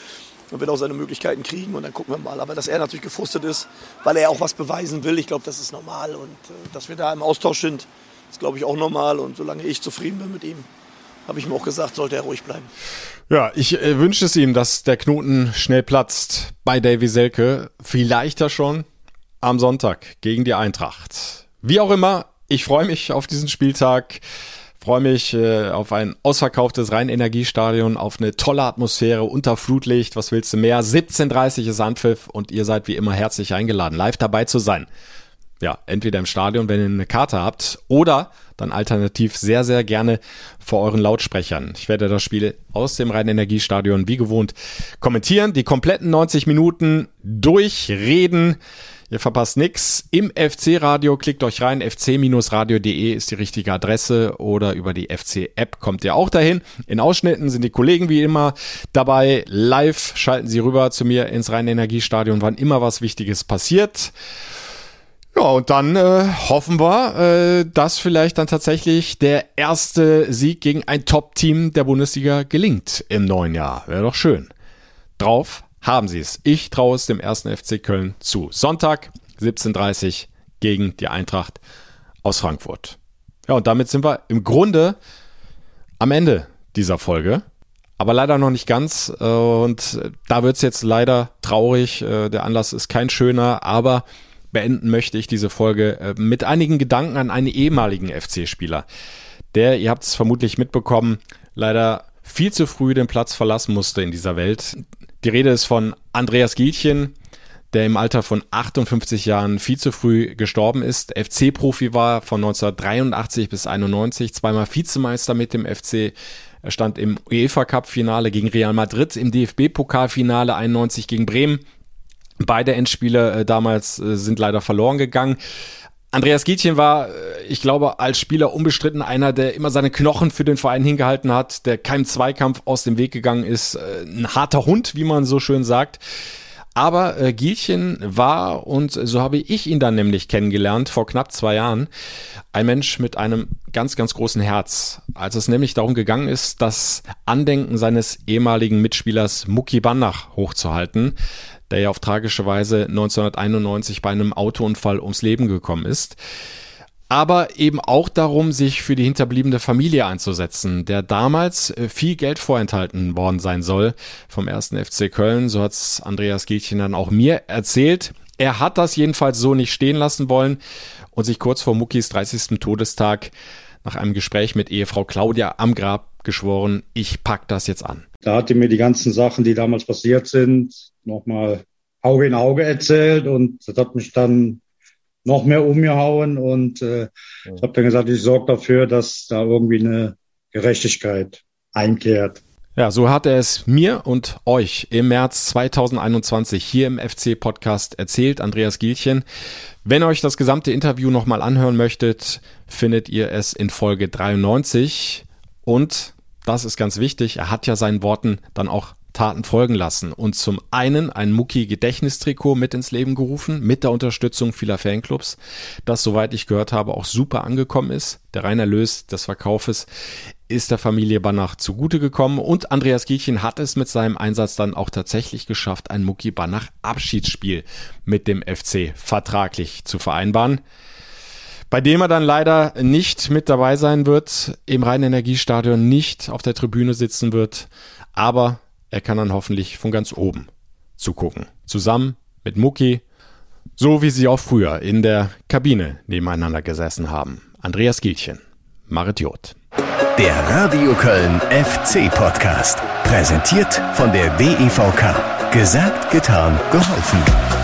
und wird auch seine Möglichkeiten kriegen und dann gucken wir mal. Aber dass er natürlich gefrustet ist, weil er auch was beweisen will, ich glaube, das ist normal und äh, dass wir da im Austausch sind, ist glaube ich auch normal und solange ich zufrieden bin mit ihm, habe ich ihm auch gesagt, sollte er ruhig bleiben. Ja, ich äh, wünsche es ihm, dass der Knoten schnell platzt bei Davy Selke. Vielleicht ja schon am Sonntag gegen die Eintracht. Wie auch immer, ich freue mich auf diesen Spieltag. Freue mich äh, auf ein ausverkauftes Rhein-Energiestadion, auf eine tolle Atmosphäre unter Flutlicht. Was willst du mehr? 17.30 ist Anpfiff und ihr seid wie immer herzlich eingeladen, live dabei zu sein. Ja, entweder im Stadion, wenn ihr eine Karte habt, oder dann alternativ sehr, sehr gerne vor euren Lautsprechern. Ich werde das Spiel aus dem Rhein-Energiestadion wie gewohnt kommentieren, die kompletten 90 Minuten durchreden. Ihr verpasst nix. Im FC-Radio klickt euch rein. fc-radio.de ist die richtige Adresse oder über die FC-App kommt ihr auch dahin. In Ausschnitten sind die Kollegen wie immer dabei. Live schalten sie rüber zu mir ins Rhein-Energiestadion, wann immer was Wichtiges passiert. Ja, und dann äh, hoffen wir, äh, dass vielleicht dann tatsächlich der erste Sieg gegen ein Top-Team der Bundesliga gelingt im neuen Jahr. Wäre doch schön. Drauf haben sie es. Ich traue es dem ersten FC Köln zu. Sonntag 17.30 gegen die Eintracht aus Frankfurt. Ja, und damit sind wir im Grunde am Ende dieser Folge. Aber leider noch nicht ganz. Äh, und da wird es jetzt leider traurig. Äh, der Anlass ist kein schöner, aber beenden möchte ich diese Folge äh, mit einigen Gedanken an einen ehemaligen FC-Spieler, der, ihr habt es vermutlich mitbekommen, leider viel zu früh den Platz verlassen musste in dieser Welt. Die Rede ist von Andreas Gielchen, der im Alter von 58 Jahren viel zu früh gestorben ist. FC-Profi war von 1983 bis 91, zweimal Vizemeister mit dem FC, Er stand im UEFA Cup Finale gegen Real Madrid, im DFB Pokalfinale 91 gegen Bremen. Beide Endspiele äh, damals äh, sind leider verloren gegangen. Andreas Gietchen war, äh, ich glaube, als Spieler unbestritten einer, der immer seine Knochen für den Verein hingehalten hat, der keinem Zweikampf aus dem Weg gegangen ist. Äh, ein harter Hund, wie man so schön sagt. Aber äh, Gielchen war, und so habe ich ihn dann nämlich kennengelernt, vor knapp zwei Jahren, ein Mensch mit einem ganz, ganz großen Herz. Als es nämlich darum gegangen ist, das Andenken seines ehemaligen Mitspielers Muki Banach hochzuhalten, der ja auf tragische Weise 1991 bei einem Autounfall ums Leben gekommen ist aber eben auch darum, sich für die hinterbliebene Familie einzusetzen, der damals äh, viel Geld vorenthalten worden sein soll vom ersten FC Köln. So hat's Andreas Gielchen dann auch mir erzählt. Er hat das jedenfalls so nicht stehen lassen wollen und sich kurz vor Muckis 30. Todestag nach einem Gespräch mit Ehefrau Claudia am Grab geschworen, ich pack das jetzt an. Da hat er mir die ganzen Sachen, die damals passiert sind, nochmal Auge in Auge erzählt und das hat mich dann noch mehr umgehauen und äh, ich habe dann gesagt, ich sorge dafür, dass da irgendwie eine Gerechtigkeit einkehrt. Ja, so hat er es mir und euch im März 2021 hier im FC Podcast erzählt, Andreas Gielchen. Wenn euch das gesamte Interview nochmal anhören möchtet, findet ihr es in Folge 93 und das ist ganz wichtig, er hat ja seinen Worten dann auch Taten folgen lassen und zum einen ein Mucki-Gedächtnistrikot mit ins Leben gerufen, mit der Unterstützung vieler Fanclubs, das, soweit ich gehört habe, auch super angekommen ist. Der reine Erlös des Verkaufes ist der Familie Banach zugute gekommen und Andreas Gielchen hat es mit seinem Einsatz dann auch tatsächlich geschafft, ein Mucki Banach Abschiedsspiel mit dem FC vertraglich zu vereinbaren bei dem er dann leider nicht mit dabei sein wird, im Rhein-Energiestadion nicht auf der Tribüne sitzen wird, aber er kann dann hoffentlich von ganz oben zugucken. Zusammen mit Mucki, so wie sie auch früher in der Kabine nebeneinander gesessen haben. Andreas Gielchen, Marit Joth. Der Radio Köln FC Podcast. Präsentiert von der DEVK. Gesagt, getan, geholfen.